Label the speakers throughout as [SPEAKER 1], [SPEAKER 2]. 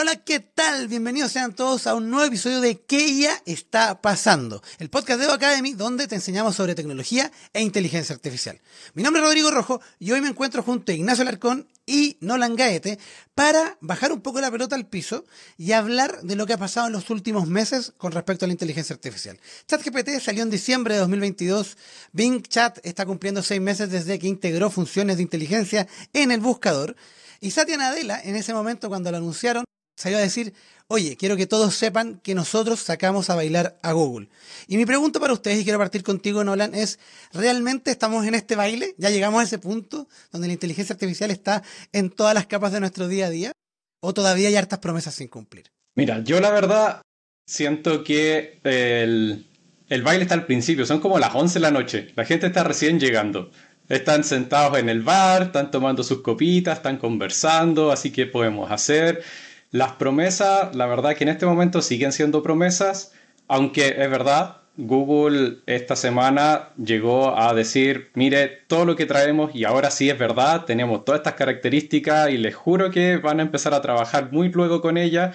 [SPEAKER 1] Hola, ¿qué tal? Bienvenidos sean todos a un nuevo episodio de ¿Qué ya está pasando? El podcast de Evo Academy donde te enseñamos sobre tecnología e inteligencia artificial. Mi nombre es Rodrigo Rojo y hoy me encuentro junto a Ignacio Larcón y Nolan Gaete para bajar un poco la pelota al piso y hablar de lo que ha pasado en los últimos meses con respecto a la inteligencia artificial. ChatGPT salió en diciembre de 2022. Bing Chat está cumpliendo seis meses desde que integró funciones de inteligencia en el buscador. Y Satya Nadella, en ese momento cuando lo anunciaron, salió a decir, oye, quiero que todos sepan que nosotros sacamos a bailar a Google. Y mi pregunta para ustedes, y quiero partir contigo, Nolan, es, ¿realmente estamos en este baile? ¿Ya llegamos a ese punto donde la inteligencia artificial está en todas las capas de nuestro día a día? ¿O todavía hay hartas promesas sin cumplir?
[SPEAKER 2] Mira, yo la verdad siento que el, el baile está al principio, son como las 11 de la noche, la gente está recién llegando. Están sentados en el bar, están tomando sus copitas, están conversando, así que podemos hacer. Las promesas, la verdad que en este momento siguen siendo promesas, aunque es verdad, Google esta semana llegó a decir, mire, todo lo que traemos y ahora sí es verdad, tenemos todas estas características y les juro que van a empezar a trabajar muy luego con ella,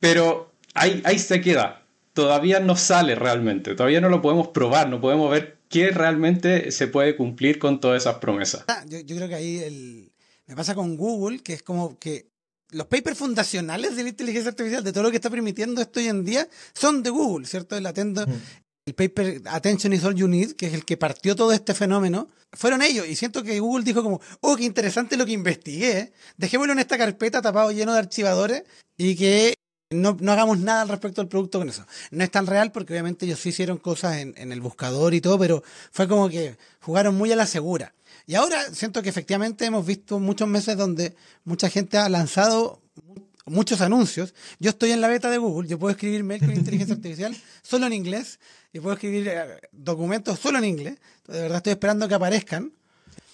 [SPEAKER 2] pero ahí, ahí se queda, todavía no sale realmente, todavía no lo podemos probar, no podemos ver qué realmente se puede cumplir con todas esas promesas.
[SPEAKER 1] Yo, yo, creo que ahí el, me pasa con Google, que es como que los papers fundacionales de la inteligencia artificial, de todo lo que está permitiendo esto hoy en día, son de Google, ¿cierto? El, atendo, mm. el paper Attention is all you need, que es el que partió todo este fenómeno, fueron ellos. Y siento que Google dijo como, oh, qué interesante lo que investigué, dejémoslo en esta carpeta tapado lleno de archivadores y que no, no, hagamos nada al respecto del producto con eso. No es tan real porque obviamente ellos sí hicieron cosas en, en, el buscador y todo, pero fue como que jugaron muy a la segura. Y ahora siento que efectivamente hemos visto muchos meses donde mucha gente ha lanzado muchos anuncios. Yo estoy en la beta de Google, yo puedo escribir mail con inteligencia artificial solo en inglés y puedo escribir eh, documentos solo en inglés. De verdad estoy esperando que aparezcan.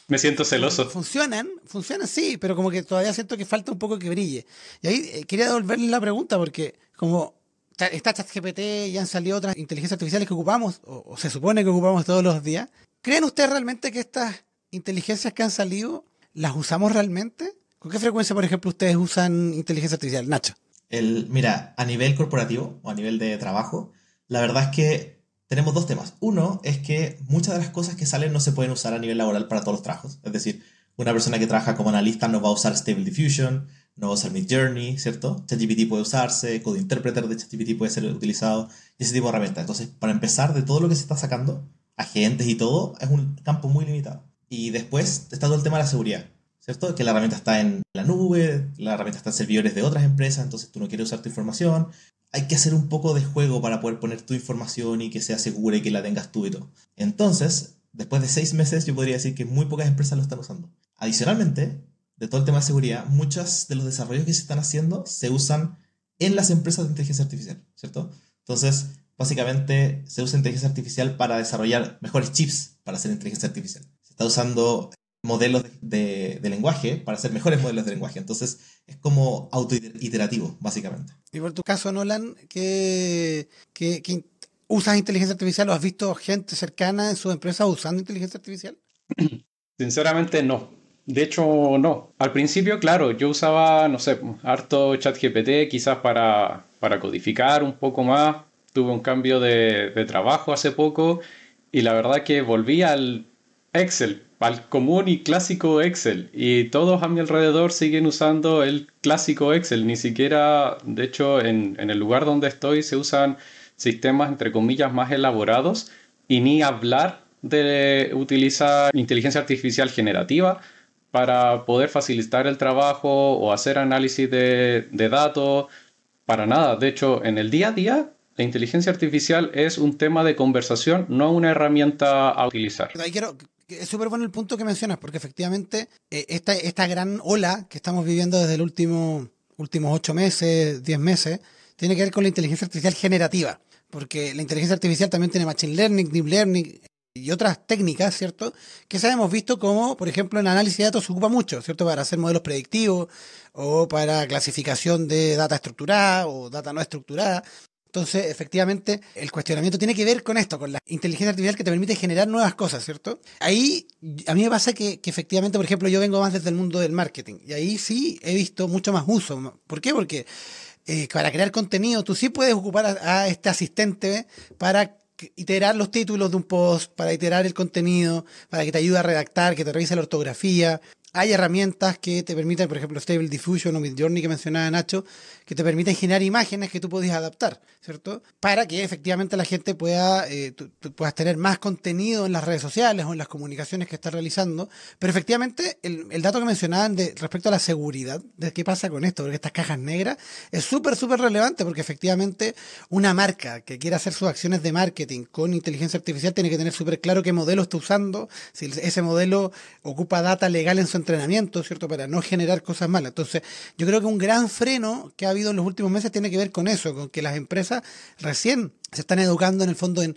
[SPEAKER 2] Me siento celoso.
[SPEAKER 1] Funcionan, funcionan, sí, pero como que todavía siento que falta un poco que brille. Y ahí eh, quería devolverle la pregunta porque como está ChatGPT y han salido otras inteligencias artificiales que ocupamos, o, o, se supone que ocupamos todos los días, ¿creen ustedes realmente que estas inteligencias que han salido las usamos realmente? ¿Con qué frecuencia, por ejemplo, ustedes usan inteligencia artificial? Nacho.
[SPEAKER 3] El, mira, a nivel corporativo o a nivel de trabajo, la verdad es que tenemos dos temas. Uno es que muchas de las cosas que salen no se pueden usar a nivel laboral para todos los trabajos. Es decir, una persona que trabaja como analista no va a usar Stable Diffusion, no va a usar Midjourney, ¿cierto? ChatGPT puede usarse, Code Interpreter de ChatGPT puede ser utilizado y ese tipo de herramientas. Entonces, para empezar, de todo lo que se está sacando, agentes y todo, es un campo muy limitado. Y después está todo el tema de la seguridad, ¿cierto? Que la herramienta está en la nube, la herramienta está en servidores de otras empresas, entonces tú no quieres usar tu información, hay que hacer un poco de juego para poder poner tu información y que sea segura y que la tengas tú y todo. Entonces, después de seis meses, yo podría decir que muy pocas empresas lo están usando. Adicionalmente, de todo el tema de seguridad, muchos de los desarrollos que se están haciendo se usan en las empresas de inteligencia artificial, ¿cierto? Entonces, básicamente se usa inteligencia artificial para desarrollar mejores chips para hacer inteligencia artificial. Está usando modelos de, de, lenguaje para hacer mejores modelos de lenguaje. Entonces, es como autoiterativo, básicamente.
[SPEAKER 1] Y por tu caso, Nolan, ¿qué, qué, qué usas inteligencia artificial o has visto gente cercana en su empresa usando inteligencia artificial?
[SPEAKER 2] Sinceramente, no. De hecho, no. Al principio, claro, yo usaba, no sé, harto ChatGPT, quizás para, para codificar un poco más. Tuve un cambio de, de trabajo hace poco y la verdad que volví al Excel, al común y clásico Excel. Y todos a mi alrededor siguen usando el clásico Excel. Ni siquiera, de hecho, en, en, el lugar donde estoy se usan sistemas, entre comillas, más elaborados. Y ni hablar de utilizar inteligencia artificial generativa para poder facilitar el trabajo o hacer análisis de, de datos. Para nada. De hecho, en el día a día la inteligencia artificial es un tema de conversación, no una herramienta a utilizar.
[SPEAKER 1] Es súper bueno el punto que mencionas, porque efectivamente eh, esta, esta gran ola que estamos viviendo desde el último, últimos ocho meses, diez meses, tiene que ver con la inteligencia artificial generativa. Porque la inteligencia artificial también tiene machine learning, deep learning y otras técnicas, ¿cierto? Que se hemos visto como, por ejemplo, en análisis de datos se ocupa mucho, ¿cierto? Para hacer modelos predictivos o para clasificación de data estructurada o data no estructurada. Entonces, efectivamente, el cuestionamiento tiene que ver con esto, con la inteligencia artificial que te permite generar nuevas cosas, ¿cierto? Ahí, a mí me pasa que, efectivamente, por ejemplo, yo vengo más desde el mundo del marketing y ahí sí he visto mucho más uso. ¿Por qué? Porque eh, para crear contenido tú sí puedes ocupar a, a este asistente para iterar los títulos de un post, para iterar el contenido, para que te ayude a redactar, que te revise la ortografía, hay herramientas que te permiten, por ejemplo, Stable Diffusion o Midjourney que mencionaba Nacho, que te permiten generar imágenes que tú puedes adaptar, ¿cierto? Para que efectivamente la gente pueda, eh, tú, tú puedas tener más contenido en las redes sociales o en las comunicaciones que estás realizando. Pero efectivamente, el, el dato que mencionaban de, respecto a la seguridad, de qué pasa con esto, porque estas cajas negras, es súper, súper relevante, porque efectivamente una marca que quiera hacer sus acciones de marketing con inteligencia artificial tiene que tener súper claro qué modelo está usando, si ese modelo ocupa data legal en su entrenamiento, ¿cierto? Para no generar cosas malas. Entonces, yo creo que un gran freno que ha habido en los últimos meses tiene que ver con eso, con que las empresas recién se están educando en el fondo en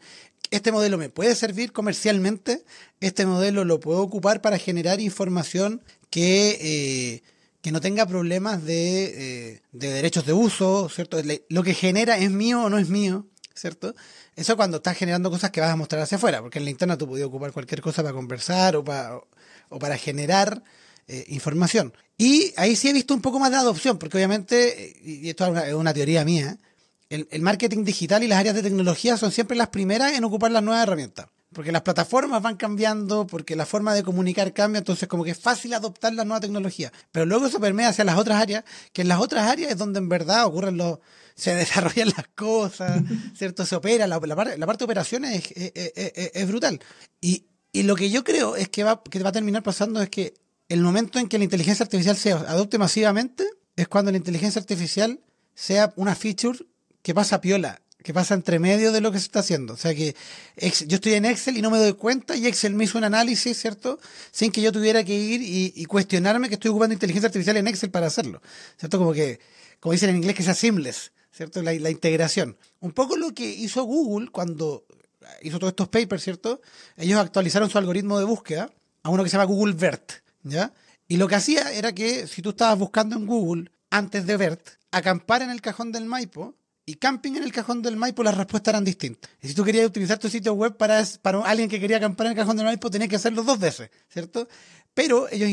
[SPEAKER 1] este modelo me puede servir comercialmente, este modelo lo puedo ocupar para generar información que, eh, que no tenga problemas de, eh, de derechos de uso, ¿cierto? Lo que genera es mío o no es mío, ¿cierto? Eso cuando estás generando cosas que vas a mostrar hacia afuera, porque en la interna tú podías ocupar cualquier cosa para conversar o para, o para generar eh, información. Y ahí sí he visto un poco más de adopción, porque obviamente, y esto es una, es una teoría mía, el, el, marketing digital y las áreas de tecnología son siempre las primeras en ocupar las nuevas herramientas. Porque las plataformas van cambiando, porque la forma de comunicar cambia, entonces como que es fácil adoptar la nueva tecnología. Pero luego eso permea hacia las otras áreas, que en las otras áreas es donde en verdad ocurren los, se desarrollan las cosas, ¿cierto? Se opera, la, la, parte, la parte de operaciones es, es, es, es brutal. Y, y, lo que yo creo es que va, que va a terminar pasando es que el momento en que la inteligencia artificial se adopte masivamente es cuando la inteligencia artificial sea una feature que pasa piola, que pasa entre medio de lo que se está haciendo. O sea que yo estoy en Excel y no me doy cuenta y Excel me hizo un análisis, ¿cierto? Sin que yo tuviera que ir y, y cuestionarme que estoy ocupando inteligencia artificial en Excel para hacerlo. ¿Cierto? Como que, como dicen en inglés, que sea seamless, ¿cierto? La, la integración. Un poco lo que hizo Google cuando hizo todos estos papers, ¿cierto? Ellos actualizaron su algoritmo de búsqueda a uno que se llama Google BERT. ¿Ya? Y lo que hacía era que si tú estabas buscando en Google antes de BERT, acampar en el cajón del Maipo y camping en el cajón del Maipo, las respuestas eran distintas. Y si tú querías utilizar tu sitio web para, para alguien que quería acampar en el cajón del Maipo, tenías que hacerlo dos veces, ¿cierto? Pero ellos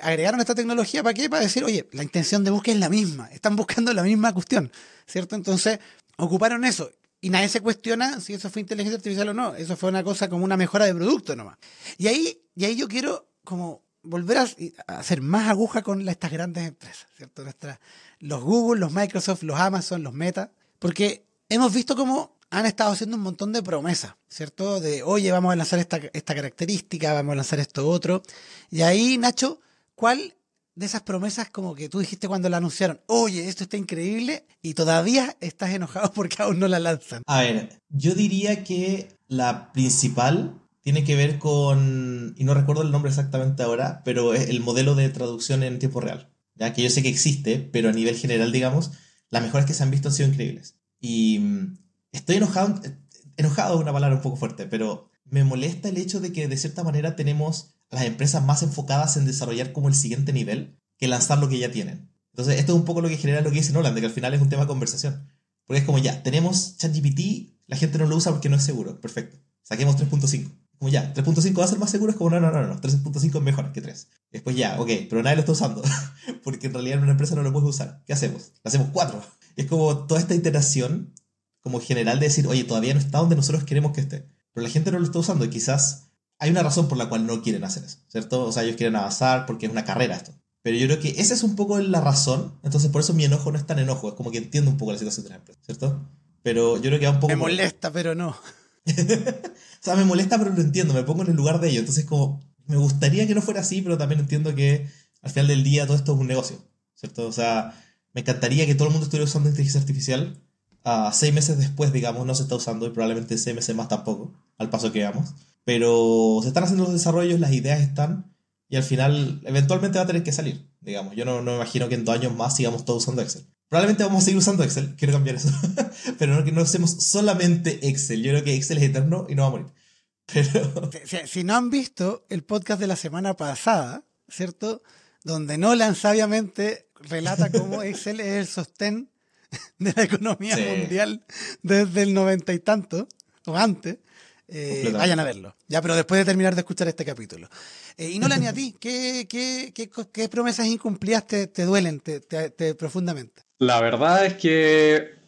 [SPEAKER 1] agregaron esta tecnología para qué? Para decir, oye, la intención de búsqueda es la misma, están buscando la misma cuestión, ¿cierto? Entonces, ocuparon eso. Y nadie se cuestiona si eso fue inteligencia artificial o no. Eso fue una cosa como una mejora de producto nomás. Y ahí, y ahí yo quiero como volver a, hacer más aguja con estas grandes empresas, ¿cierto? Nuestra, los Google, los Microsoft, los Amazon, los Meta, porque hemos visto cómo han estado haciendo un montón de promesas, ¿cierto? De, oye, vamos a lanzar esta, esta característica, vamos a lanzar esto otro. Y ahí, Nacho, ¿cuál de esas promesas como que tú dijiste cuando la anunciaron, oye, esto está increíble, y todavía estás enojado porque aún no la lanzan?
[SPEAKER 3] A ver, yo diría que la principal tiene que ver con, y no recuerdo el nombre exactamente ahora, pero es el modelo de traducción en tiempo real. Ya que yo sé que existe, pero a nivel general, digamos, las mejoras que se han visto han sido increíbles. Y estoy enojado, enojado es una palabra un poco fuerte, pero me molesta el hecho de que de cierta manera tenemos las empresas más enfocadas en desarrollar como el siguiente nivel que lanzar lo que ya tienen. Entonces, esto es un poco lo que genera lo que dice Nolan, de que al final es un tema de conversación. Porque es como ya, tenemos ChatGPT, la gente no lo usa porque no es seguro. Perfecto. Saquemos 3.5. Como ya, 3.5 va a ser más seguro, es como no, no, no, no, 3.5 es mejor que 3. Después ya, ok, pero nadie lo está usando, porque en realidad en una empresa no lo puedes usar. ¿Qué hacemos? hacemos 4. Es como toda esta iteración, como general de decir, oye, todavía no está donde nosotros queremos que esté. Pero la gente no lo está usando y quizás hay una razón por la cual no quieren hacer eso, ¿cierto? O sea, ellos quieren avanzar porque es una carrera esto. Pero yo creo que esa es un poco la razón, entonces por eso mi enojo no es tan enojo, es como que entiendo un poco la situación de la empresa, ¿cierto? Pero yo creo que va un poco...
[SPEAKER 1] Me molesta, pero no.
[SPEAKER 3] o sea, me molesta, pero lo entiendo, me pongo en el lugar de ellos. Entonces, como, me gustaría que no fuera así, pero también entiendo que al final del día todo esto es un negocio, ¿cierto? O sea, me encantaría que todo el mundo estuviera usando inteligencia artificial. Uh, seis meses después, digamos, no se está usando y probablemente seis meses más tampoco, al paso que vamos. Pero se están haciendo los desarrollos, las ideas están y al final eventualmente va a tener que salir, digamos. Yo no, no me imagino que en dos años más sigamos todos usando Excel. Probablemente vamos a seguir usando Excel, quiero cambiar eso. Pero no que no usemos solamente Excel. Yo creo que Excel es eterno y no va a morir. Pero...
[SPEAKER 1] Si, si, no han visto el podcast de la semana pasada, ¿cierto? Donde Nolan sabiamente relata cómo Excel es el sostén de la economía mundial desde el noventa y tanto, o antes. Eh, vayan a verlo. Ya, pero después de terminar de escuchar este capítulo. Eh, y no ni a ti, ¿qué, qué, qué, promesas incumplidas te, duelen te, profundamente?
[SPEAKER 2] La verdad es que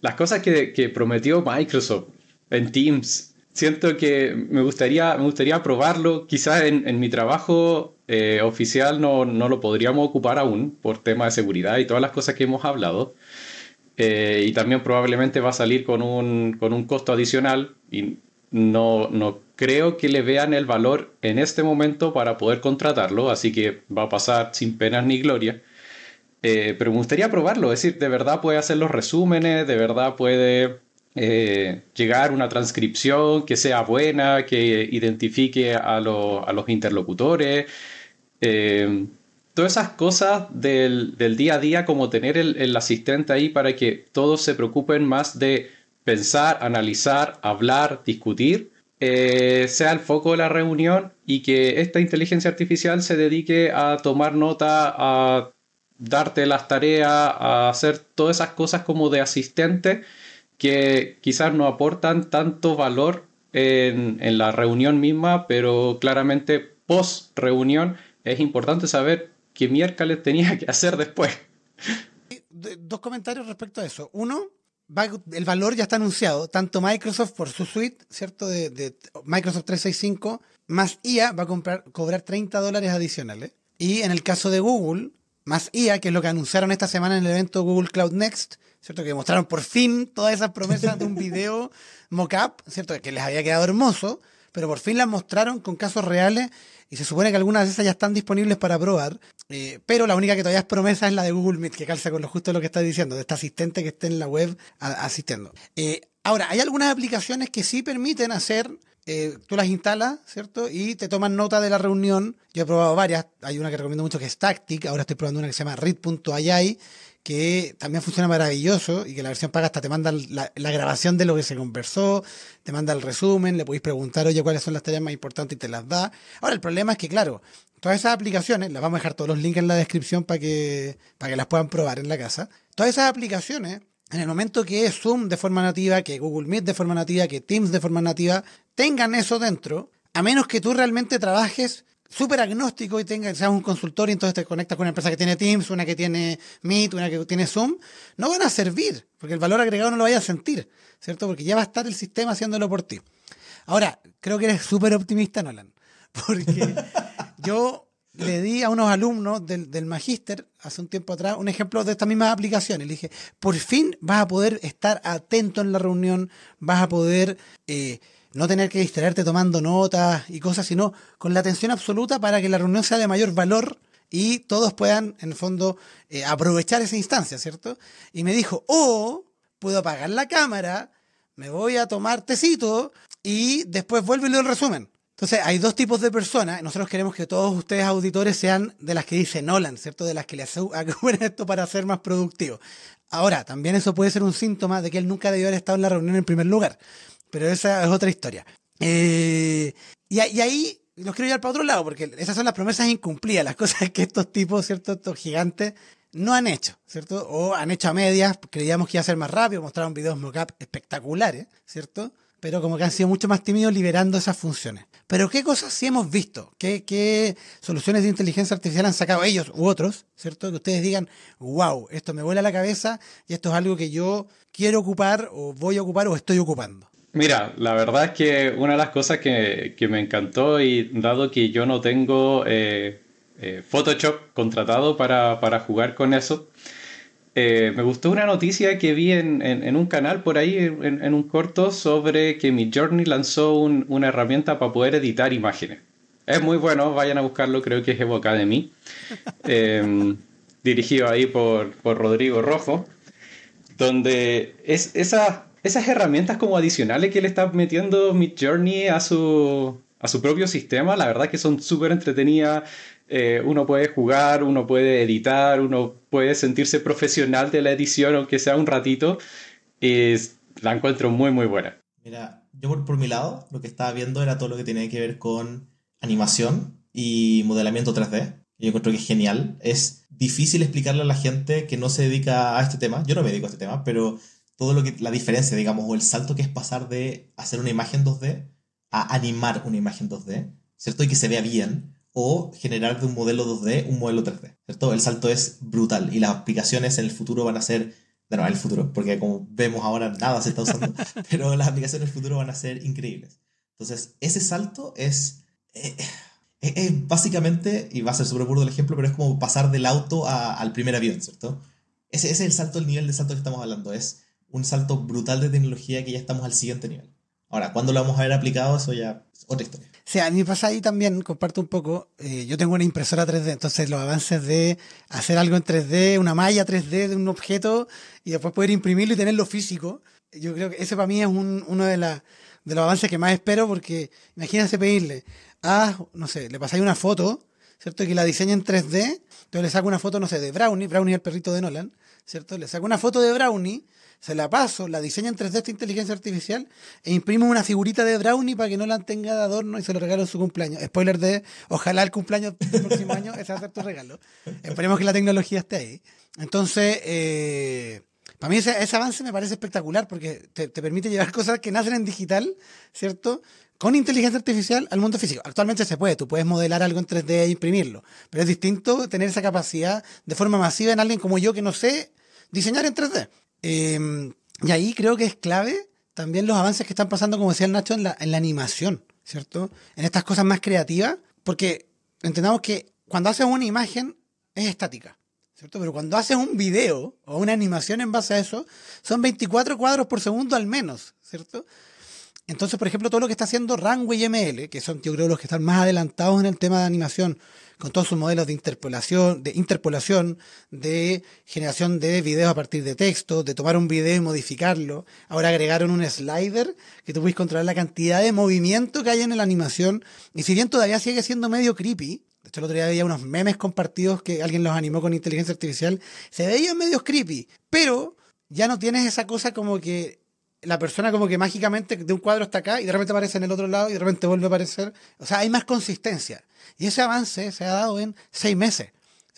[SPEAKER 2] las cosas que, prometió Microsoft en Teams, siento que me gustaría, me gustaría probarlo. Quizás en, mi trabajo eh, oficial no, no, lo podríamos ocupar aún por tema de seguridad y todas las cosas que hemos hablado. Eh, y también probablemente va a salir con un, con un costo adicional y no, no creo que le vean el valor en este momento para poder contratarlo, así que va a pasar sin penas ni gloria. Eh, pero me gustaría probarlo, es decir, de verdad puede hacer los resúmenes, de verdad puede eh, llegar una transcripción que sea buena, que identifique a, los interlocutores. Eh, todas esas cosas del, día a día, como tener el, asistente ahí para que todos se preocupen más de pensar, analizar, hablar, discutir, eh, sea el foco de la reunión y que esta inteligencia artificial se dedique a tomar nota, a darte las tareas, a hacer todas esas cosas como de asistente que quizás no aportan tanto valor en, en la reunión misma, pero claramente post reunión es importante saber qué miércoles tenía que hacer después.
[SPEAKER 1] Dos comentarios respecto a eso. Uno, el valor ya está anunciado. Tanto Microsoft por su suite, ¿cierto? De, Microsoft 365, más IA va a comprar, cobrar 30 dólares adicionales. Y en el caso de Google, más IA, que es lo que anunciaron esta semana en el evento Google Cloud Next, ¿cierto? Que mostraron por fin todas esas promesas de un video mock-up, ¿cierto? Que les había quedado hermoso, pero por fin las mostraron con casos reales y se supone que algunas de esas ya están disponibles para probar, eh, pero la única que todavía es promesa es la de Google Meet, que calza con lo justo lo que está diciendo, de este asistente que esté en la web asistiendo. Eh, ahora, hay algunas aplicaciones que sí permiten hacer eh, tú las instalas, ¿cierto? Y te toman nota de la reunión. Yo he probado varias. Hay una que recomiendo mucho que es Tactic. Ahora estoy probando una que se llama read.ai, que también funciona maravilloso y que la versión paga hasta te manda la, grabación de lo que se conversó, te manda el resumen, le podéis preguntar, oye, cuáles son las tareas más importantes y te las da. Ahora, el problema es que, claro, todas esas aplicaciones, las vamos a dejar todos los links en la descripción para que, para que las puedan probar en la casa. Todas esas aplicaciones, en el momento que Zoom de forma nativa, que Google Meet de forma nativa, que Teams de forma nativa, tengan eso dentro, a menos que tú realmente trabajes súper agnóstico y tenga, seas un consultor y entonces te conectas con una empresa que tiene Teams, una que tiene Meet, una que tiene Zoom, no van a servir, porque el valor agregado no lo vaya a sentir, ¿cierto? Porque ya va a estar el sistema haciéndolo por ti. Ahora, creo que eres súper optimista, Nolan, porque yo le di a unos alumnos del, del magíster hace un tiempo atrás un ejemplo de estas mismas aplicaciones. Le dije, por fin vas a poder estar atento en la reunión, vas a poder... Eh, no tener que distraerte tomando notas y cosas, sino con la atención absoluta para que la reunión sea de mayor valor y todos puedan, en el fondo, eh, aprovechar esa instancia, ¿cierto? Y me dijo, oh, puedo apagar la cámara, me voy a tomar tecito y después vuelvo y leo el resumen. Entonces, hay dos tipos de personas. Nosotros queremos que todos ustedes, auditores, sean de las que dice Nolan, ¿cierto? De las que le acuerdan esto para ser más productivo. Ahora, también eso puede ser un síntoma de que él nunca debió haber estado en la reunión en primer lugar. Pero esa es otra historia. Eh, y, ahí los quiero llevar para otro lado, porque esas son las promesas incumplidas, las cosas que estos tipos, ¿cierto? Estos gigantes no han hecho, ¿cierto? O han hecho a medias, creíamos que iba a ser más rápido, mostraron videos mockup espectaculares, ¿cierto? Pero como que han sido mucho más tímidos liberando esas funciones. Pero ¿qué cosas sí hemos visto? ¿Qué, ¿Qué, soluciones de inteligencia artificial han sacado ellos u otros, ¿cierto? Que ustedes digan, wow, esto me vuela la cabeza y esto es algo que yo quiero ocupar o voy a ocupar o estoy ocupando.
[SPEAKER 2] Mira, la verdad es que una de las cosas que, me encantó y dado que yo no tengo eh, eh, Photoshop contratado para, jugar con eso, eh, me gustó una noticia que vi en, un canal por ahí, en, un corto, sobre que Midjourney lanzó una herramienta para poder editar imágenes. Es muy bueno, vayan a buscarlo, creo que es Evo Academy, dirigido ahí por, por Rodrigo Rojo, donde es esa esas herramientas como adicionales que le está metiendo Midjourney a su, a su propio sistema, la verdad que son súper entretenidas. Eh, uno puede jugar, uno puede editar, uno puede sentirse profesional de la edición, aunque sea un ratito. La encuentro muy, muy buena.
[SPEAKER 3] Mira, yo por, por mi lado, lo que estaba viendo era todo lo que tenía que ver con animación y modelamiento 3D yo encuentro que es genial. Es difícil explicarle a la gente que no se dedica a este tema. Yo no me dedico a este tema, pero todo lo que la diferencia, digamos, o el salto que es pasar de hacer una imagen 2D a animar una imagen 2D, ¿cierto? Y que se vea bien, o generar de un modelo 2D un modelo 3D, ¿cierto? El salto es brutal y las aplicaciones en el futuro van a ser, bueno, en el futuro, porque como vemos ahora nada se está usando, pero las aplicaciones en el futuro van a ser increíbles. Entonces, ese salto es... Eh, es, básicamente, y va a ser súper burdo el ejemplo, pero es como pasar del auto al primer avión, ¿cierto? Ese, ese, es el salto, el nivel de salto que estamos hablando. Es un salto brutal de tecnología que ya estamos al siguiente nivel. Ahora, ¿cuándo lo vamos a ver aplicado? Eso ya es otra historia.
[SPEAKER 1] Sí, a mí pasa ahí también, comparto un poco, eh, yo tengo una impresora 3D, entonces los avances de hacer algo en 3D, una malla 3D de un objeto y después poder imprimirlo y tenerlo físico, yo creo que ese para mí es un, uno de, los avances que más espero porque imagínate pedirle, ah, no sé, le pasáis una foto, ¿cierto? Que la diseña en 3D, entonces le saco una foto, no sé, de Brownie, Brownie es el perrito de Nolan, ¿cierto? Le saco una foto de Brownie, se la paso, la diseña en 3D esta inteligencia artificial e imprimo una figurita de Brownie para que Nolan tenga de adorno y se lo regalo en su cumpleaños. Spoiler de, ojalá el cumpleaños del próximo año ese va a ser tu regalo. Esperemos que la tecnología esté ahí. Entonces, eh, para mí ese, avance me parece espectacular porque te, te, permite llevar cosas que nacen en digital, ¿cierto? con inteligencia artificial al mundo físico. Actualmente se puede, tú puedes modelar algo en 3D e imprimirlo, pero es distinto tener esa capacidad de forma masiva en alguien como yo que no sé diseñar en 3D. Em, y ahí creo que es clave también los avances que están pasando, como decía el Nacho, en la, en la animación, ¿cierto? En estas cosas más creativas, porque entendamos que cuando haces una imagen es estática. ¿Cierto? Pero cuando haces un video o una animación en base a eso, son 24 cuadros por segundo al menos, ¿cierto? Entonces, por ejemplo, todo lo que está haciendo Runway ML, que son, yo creo, los que están más adelantados en el tema de animación, con todos sus modelos de interpolación, de interpolación, de generación de videos a partir de texto, de tomar un video y modificarlo. Ahora agregaron un slider que tú puedes controlar la cantidad de movimiento que hay en la animación. Y si bien todavía sigue siendo medio creepy, de hecho el otro día había unos memes compartidos que alguien los animó con inteligencia artificial, se veían medio creepy, pero ya no tienes esa cosa como que la persona como que mágicamente de un cuadro está acá y de repente aparece en el otro lado y de repente vuelve a aparecer. O sea, hay más consistencia. Y ese avance se ha dado en seis meses.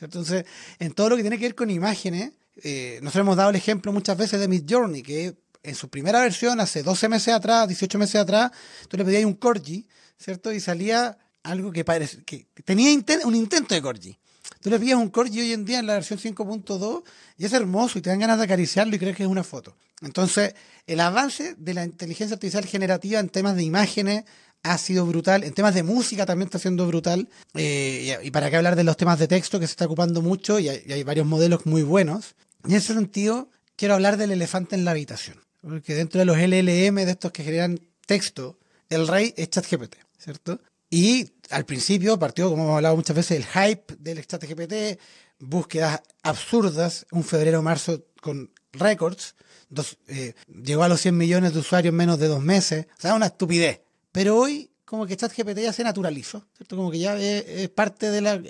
[SPEAKER 1] Entonces, en todo lo que tiene que ver con imágenes, eh, nosotros hemos dado el ejemplo muchas veces de Mid Journey, que en su primera versión, hace 12 meses atrás, 18 meses atrás, tú le pedías un Corgi, ¿cierto? Y salía algo que, que tenía un intento de Corgi. Tú le pillas un Corgi hoy en día en la versión 5.2 y es hermoso y te dan ganas de acariciarlo y crees que es una foto. Entonces, el avance de la inteligencia artificial generativa en temas de imágenes ha sido brutal, en temas de música también está siendo brutal, eh, y, para qué hablar de los temas de texto que se está ocupando mucho y hay, varios modelos muy buenos. En ese sentido, quiero hablar del elefante en la habitación, porque dentro de los LLM, de estos que generan texto, el rey es ChatGPT, ¿cierto? Y al principio partió, como hemos hablado muchas veces, el hype del chat GPT, búsquedas absurdas, un febrero-marzo con récords, eh, llegó a los 100 millones de usuarios en menos de dos meses, o sea, una estupidez. Pero hoy como que ChatGPT ya se naturalizó, ¿cierto? Como que ya es, parte de la...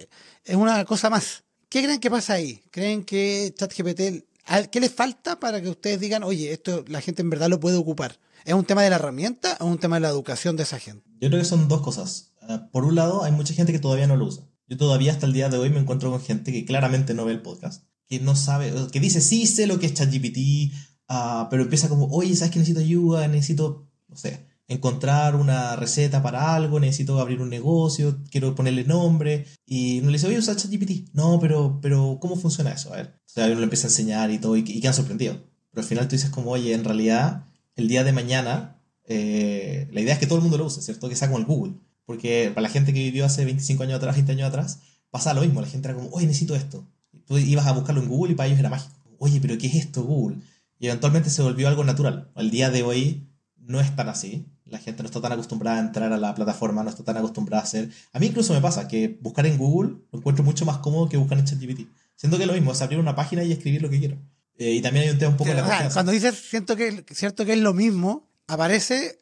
[SPEAKER 1] es una cosa más. ¿Qué creen que pasa ahí? ¿Creen que ChatGPT... ¿Qué les falta para que ustedes digan, oye, esto la gente en verdad lo puede ocupar? ¿Es un tema de la herramienta o un tema de la educación de esa gente?
[SPEAKER 3] Yo creo que son dos cosas. Ah, por un lado, hay mucha gente que todavía no lo usa. Yo todavía hasta el día de hoy me encuentro con gente que claramente no ve el podcast, que no sabe, que dice, sí, sé lo que es ChatGPT, uh, pero empieza como, oye, ¿sabes que necesito ayuda? Necesito, no sé, encontrar una receta para algo, necesito abrir un negocio, quiero ponerle nombre, y uno le dice, oye, usa ChatGPT. No, pero, pero, ¿cómo funciona eso? A ver, o sea, uno le empieza a enseñar y todo, y, y quedan sorprendidos. Pero al final tú dices como, oye, en realidad, el día de mañana, eh, la idea es que todo el mundo lo use, ¿cierto? Que sea como el Google. Porque para la gente que vivió hace 25 años atrás, 20 años atrás, pasa lo mismo. La gente era como, oye, necesito esto. tú ibas a buscarlo en Google y para ellos era mágico. Oye, pero ¿qué es esto, Google? Y eventualmente se volvió algo natural. Al día de hoy no es tan así. La gente no está tan acostumbrada a entrar a la plataforma, no está tan acostumbrada a hacer. A mí incluso me pasa que buscar en Google lo encuentro mucho más cómodo que buscar en ChatGPT. Siento que es lo mismo, es abrir una página y escribir lo que quiero. Eh, y también hay un tema un poco de
[SPEAKER 1] la Cuando dices siento que cierto que es lo mismo, aparece,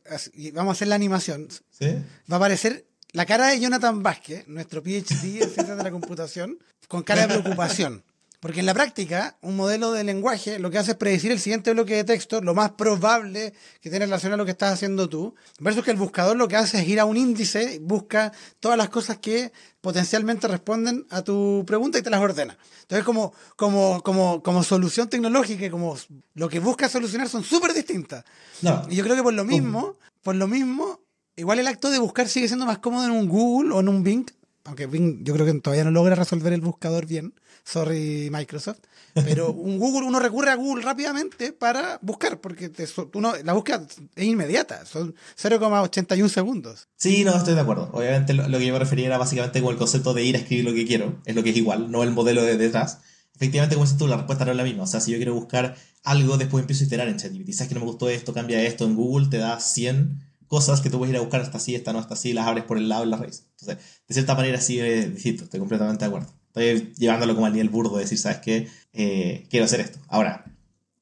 [SPEAKER 1] vamos a hacer la animación, va a aparecer la cara de Jonathan Vázquez, nuestro PhD en ciencias de la computación, con cara de preocupación. Porque en la práctica, un modelo de lenguaje lo que hace es predecir el siguiente bloque de texto, lo más probable que tiene relación a lo que estás haciendo tú, versus que el buscador lo que hace es ir a un índice, busca todas las cosas que potencialmente responden a tu pregunta y te las ordena. Entonces, como, como, como, como solución tecnológica y como lo que busca solucionar son súper distintas.
[SPEAKER 3] No.
[SPEAKER 1] Y yo creo que por lo mismo, por lo mismo, igual el acto de buscar sigue siendo más cómodo en un Google o en un Bing, aunque Bing yo creo que todavía no logra resolver el buscador bien. Sorry, Microsoft. Pero un Google, uno recurre a Google rápidamente para buscar, porque te, uno, la búsqueda es inmediata, son 0,81 segundos.
[SPEAKER 3] Sí, no, estoy de acuerdo. Obviamente lo, que yo me refería era básicamente con el concepto de ir a escribir lo que quiero, es lo que es igual, no el modelo de detrás. Efectivamente, como dices tú, la respuesta no es la misma. O sea, si yo quiero buscar algo, después empiezo a iterar en ChatGPT. Sabes que no me gustó esto, cambia esto. En Google te da 100 cosas que tú puedes ir a buscar hasta así, esta no, hasta así, las abres por el lado en la raíz. Entonces, de cierta manera sí es distinto, estoy completamente de acuerdo. Estoy llevándolo como al nivel burdo de decir, ¿sabes qué? Eh, quiero hacer esto. Ahora,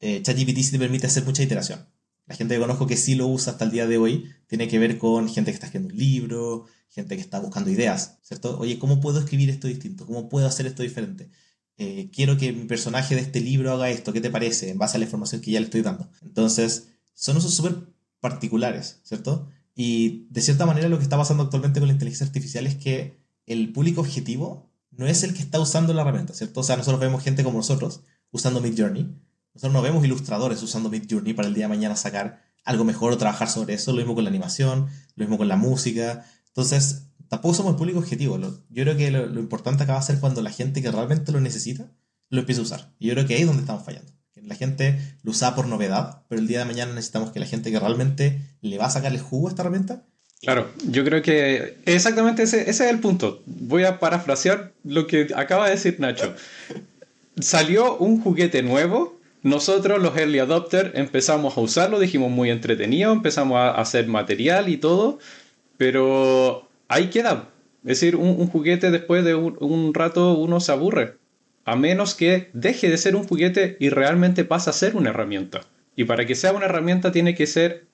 [SPEAKER 3] eh, ChatGPT sí te permite hacer mucha iteración. La gente que conozco que sí lo usa hasta el día de hoy tiene que ver con gente que está escribiendo un libro, gente que está buscando ideas, ¿cierto? Oye, ¿cómo puedo escribir esto distinto? ¿Cómo puedo hacer esto diferente? Eh, quiero que mi personaje de este libro haga esto, ¿qué te parece? En base a la información que ya le estoy dando. Entonces, son usos súper particulares, ¿cierto? Y de cierta manera lo que está pasando actualmente con la inteligencia artificial es que el público objetivo no es el que está usando la herramienta, ¿cierto? O sea, nosotros vemos gente como nosotros usando Mid Journey. Nosotros no vemos ilustradores usando Mid Journey para el día de mañana sacar algo mejor o trabajar sobre eso. Lo mismo con la animación, lo mismo con la música. Entonces, tampoco somos el público objetivo. Yo creo que lo, importante acá va a ser cuando la gente que realmente lo necesita lo empiece a usar. Y yo creo que ahí es donde estamos fallando. La gente lo usa por novedad, pero el día de mañana necesitamos que la gente que realmente le va a sacar el jugo a esta herramienta
[SPEAKER 2] Claro, yo creo que exactamente ese, es el punto. Voy a parafrasear lo que acaba de decir Nacho. Salió un juguete nuevo, nosotros los early adopters empezamos a usarlo, dijimos muy entretenido, empezamos a hacer material y todo, pero ahí queda. Es decir, un, juguete después de un, rato uno se aburre, a menos que deje de ser un juguete y realmente pase a ser una herramienta. Y para que sea una herramienta tiene que ser,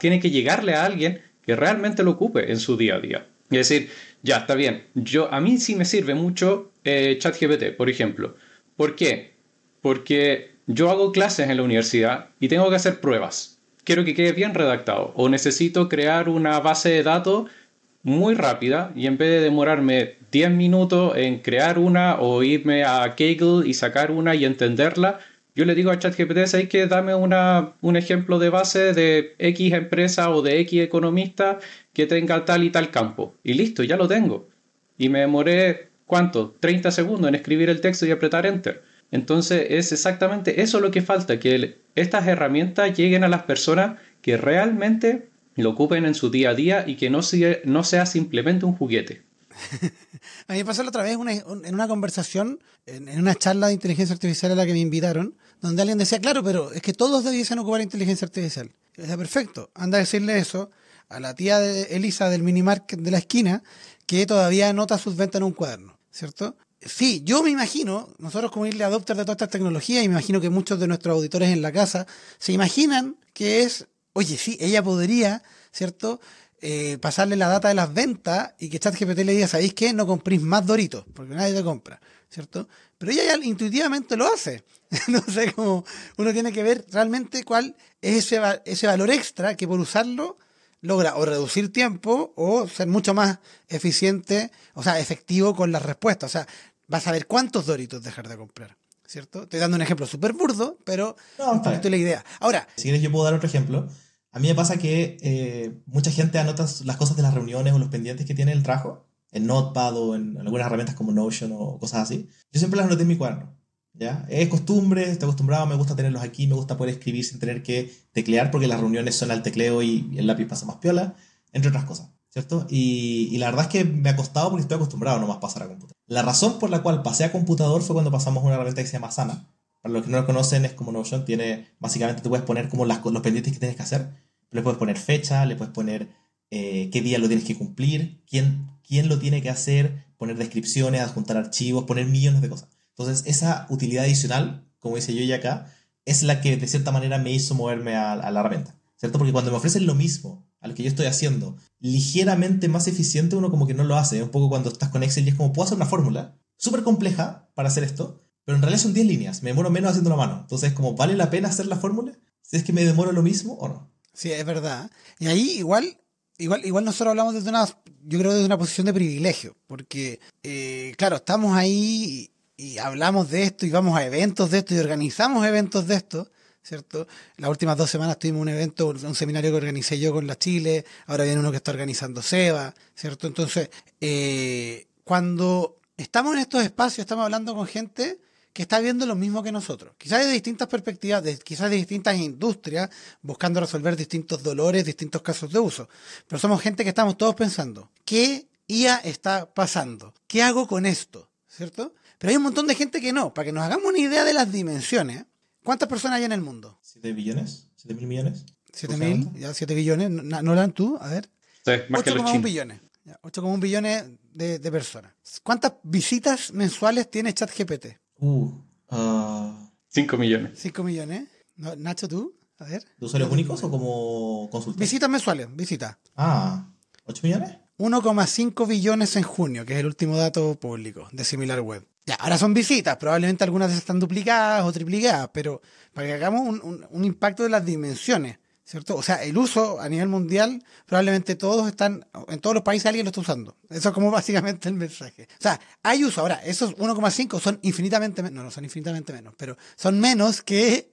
[SPEAKER 2] tiene que llegarle a alguien que realmente lo ocupe en su día a día. Es decir, ya está bien, yo, a mí sí me sirve mucho eh, ChatGPT, por ejemplo. ¿Por qué? Porque yo hago clases en la universidad y tengo que hacer pruebas. Quiero que quede bien redactado o necesito crear una base de datos muy rápida y en vez de demorarme 10 minutos en crear una o irme a Kaggle y sacar una y entenderla, yo le digo a ChatGPT, ¿sabes que dame una, un ejemplo de base de X empresa o de X economista que tenga tal y tal campo? Y listo, ya lo tengo. Y me demoré, ¿cuánto? 30 segundos en escribir el texto y apretar Enter. Entonces es exactamente eso lo que falta, que estas herramientas lleguen a las personas que realmente lo ocupen en su día a día y que no sea, no sea simplemente un juguete.
[SPEAKER 1] a mí me pasó la otra vez en una conversación, en, una charla de inteligencia artificial a la que me invitaron, donde alguien decía, claro, pero es que todos debiesen ocupar inteligencia artificial. Decía, perfecto, anda a decirle eso a la tía de Elisa del minimarket de la esquina, que todavía anota sus ventas en un cuaderno, ¿cierto? Sí, yo me imagino, nosotros como irle adopter de todas estas tecnologías, y me imagino que muchos de nuestros auditores en la casa se imaginan que es, oye, sí, ella podría, ¿cierto? Eh, pasarle la data de las ventas y que ChatGPT le diga, ¿sabéis qué? No comprís más Doritos, porque nadie te compra, ¿cierto? Pero ella ya intuitivamente lo hace. no sé cómo uno tiene que ver realmente cuál es ese, ese valor extra que por usarlo logra o reducir tiempo o ser mucho más eficiente, o sea, efectivo con las respuestas. O sea, vas a ver cuántos Doritos dejar de comprar. ¿Cierto? Estoy dando un ejemplo súper burdo, pero no, un poquito la idea. Ahora.
[SPEAKER 3] Si quieres, yo puedo dar otro ejemplo. A mí me pasa que eh, mucha gente anota las cosas de las reuniones o los pendientes que tiene el trabajo en Notepad o en algunas herramientas como Notion o cosas así. Yo siempre las anoté en mi cuaderno. ¿ya? Es costumbre, estoy acostumbrado, me gusta tenerlos aquí, me gusta poder escribir sin tener que teclear porque las reuniones son al tecleo y el lápiz pasa más piola, entre otras cosas. ¿Cierto? Y, la verdad es que me ha costado porque estoy acostumbrado nomás a pasar a computador. La razón por la cual pasé a computador fue cuando pasamos una herramienta que se llama Sana. Para los que no lo conocen, es como Notion, tiene, básicamente tú puedes poner como los pendientes que tienes que hacer le puedes poner fecha, le puedes poner eh, qué día lo tienes que cumplir, quién, quién lo tiene que hacer, poner descripciones, adjuntar archivos, poner millones de cosas. Entonces, esa utilidad adicional, como dice yo ya acá, es la que de cierta manera me hizo moverme a, la herramienta. ¿Cierto? Porque cuando me ofrecen lo mismo al que yo estoy haciendo, ligeramente más eficiente, uno como que no lo hace. Un poco cuando estás con Excel y es como, puedo hacer una fórmula súper compleja para hacer esto, pero en realidad son 10 líneas. Me demoro menos haciendo la mano. Entonces, como, ¿vale la pena hacer la fórmula? Si es que me demoro lo mismo o no.
[SPEAKER 1] Sí, es verdad. Y ahí igual, igual, igual nosotros hablamos desde una, yo creo desde una posición de privilegio, porque, eh, claro, estamos ahí y, hablamos de esto y vamos a eventos de esto y organizamos eventos de esto. ¿cierto? Las últimas dos semanas tuvimos un evento, un seminario que organicé yo con la Chile, ahora viene uno que está organizando Seba, ¿cierto? Entonces, eh, cuando estamos en estos espacios, estamos hablando con gente que está viendo lo mismo que nosotros, quizás de distintas perspectivas, de, quizás de distintas industrias, buscando resolver distintos dolores, distintos casos de uso, pero somos gente que estamos todos pensando, ¿qué IA está pasando? ¿Qué hago con esto? ¿Cierto? Pero hay un montón de gente que no, para que nos hagamos una idea de las dimensiones. ¿Cuántas personas hay en el mundo?
[SPEAKER 3] ¿7 billones? ¿7 mil millones?
[SPEAKER 1] ¿7 mil? ¿Ya 7 billones? ¿Nolan tú? A ver.
[SPEAKER 2] Sí, más que los
[SPEAKER 1] 8,1
[SPEAKER 2] chinos.
[SPEAKER 1] billones. Ya, 8,1 billones de, de personas. ¿Cuántas visitas mensuales tiene ChatGPT?
[SPEAKER 3] Uh, ah,
[SPEAKER 2] 5 millones.
[SPEAKER 1] 5 millones. No, Nacho, tú? A ver.
[SPEAKER 3] ¿De usuarios únicos o como consultas?
[SPEAKER 1] Visitas mensuales, visitas.
[SPEAKER 3] Ah, ¿8 millones?
[SPEAKER 1] 1,5 billones en junio, que es el último dato público de Similar Web. Ya, ahora son visitas, probablemente algunas de esas están duplicadas o triplicadas, pero para que hagamos un, un- un impacto de las dimensiones, ¿cierto? O sea, el uso a nivel mundial, probablemente todos están, en todos los países alguien lo está usando. Eso es como básicamente el mensaje. O sea, hay uso. Ahora, esos 1,5 son infinitamente menos, no, no son infinitamente menos, pero son menos que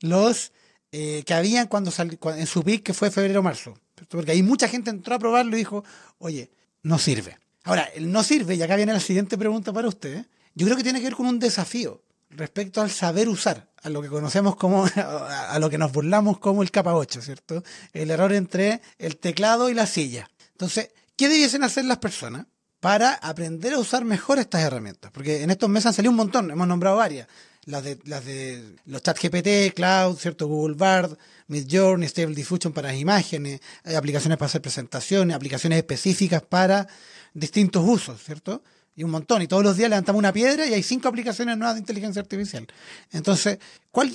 [SPEAKER 1] los eh, que habían cuando salió, en su pic que fue febrero-marzo. Porque ahí mucha gente entró a probarlo y dijo, oye, no sirve. Ahora, el no sirve, y acá viene la siguiente pregunta para usted, yo creo que tiene que ver con un desafío respecto al saber usar, a lo que conocemos como, a lo que nos burlamos como el capa 8, ¿cierto? El error entre el teclado y la silla. Entonces, ¿qué debiesen hacer las personas para aprender a usar mejor estas herramientas? Porque en estos meses han salido un montón, hemos nombrado varias. Las de, las de los chat GPT, Cloud, ¿cierto? Google Bard, Midjourney, Stable Diffusion para imágenes, hay aplicaciones para hacer presentaciones, aplicaciones específicas para distintos usos, ¿cierto? Y un montón. Y todos los días levantamos una piedra y hay cinco aplicaciones nuevas de inteligencia artificial. Entonces, ¿cuál,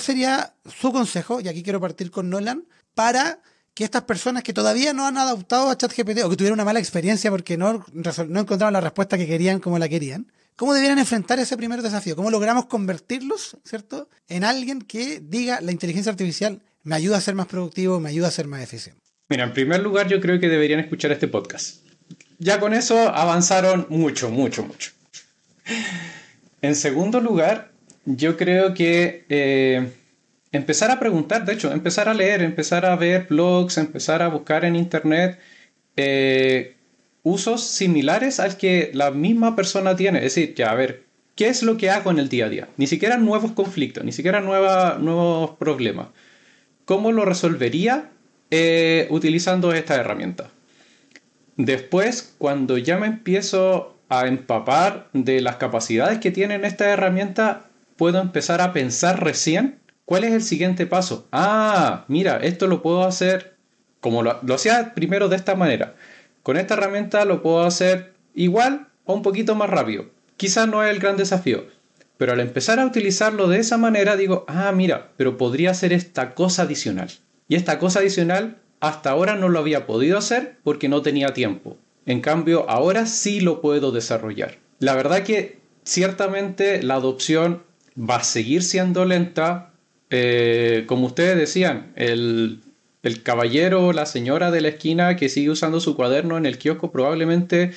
[SPEAKER 1] sería su consejo? Y aquí quiero partir con Nolan, para que estas personas que todavía no han adoptado a ChatGPT o que tuvieron una mala experiencia porque no, no encontraron la respuesta que querían como la querían, ¿cómo debieran enfrentar ese primer desafío? ¿Cómo logramos convertirlos, ¿cierto?, en alguien que diga la inteligencia artificial me ayuda a ser más productivo, me ayuda a ser más eficiente.
[SPEAKER 2] Mira, en primer lugar yo creo que deberían escuchar este podcast. Ya con eso avanzaron mucho, mucho, mucho. En segundo lugar, yo creo que eh, empezar a preguntar, de hecho, empezar a leer, empezar a ver blogs, empezar a buscar en internet eh, usos similares al que la misma persona tiene. Es decir, ya, a ver, ¿qué es lo que hago en el día a día? Ni siquiera nuevos conflictos, ni siquiera nueva- nuevos problemas. ¿Cómo lo resolvería eh, utilizando esta herramienta? Después, cuando ya me empiezo a empapar de las capacidades que tienen esta herramienta, puedo empezar a pensar recién cuál es el siguiente paso. Ah, mira, esto lo puedo hacer como lo, lo hacía primero de esta manera. Con esta herramienta lo puedo hacer igual o un poquito más rápido. Quizás no es el gran desafío, pero al empezar a utilizarlo de esa manera digo, ah, mira, pero podría hacer esta cosa adicional. Y esta cosa adicional hasta ahora no lo había podido hacer porque no tenía tiempo. En cambio, ahora sí lo puedo desarrollar. La verdad que ciertamente la adopción va a seguir siendo lenta. Eh, como ustedes decían, el, el caballero o la señora de la esquina que sigue usando su cuaderno en el kiosco probablemente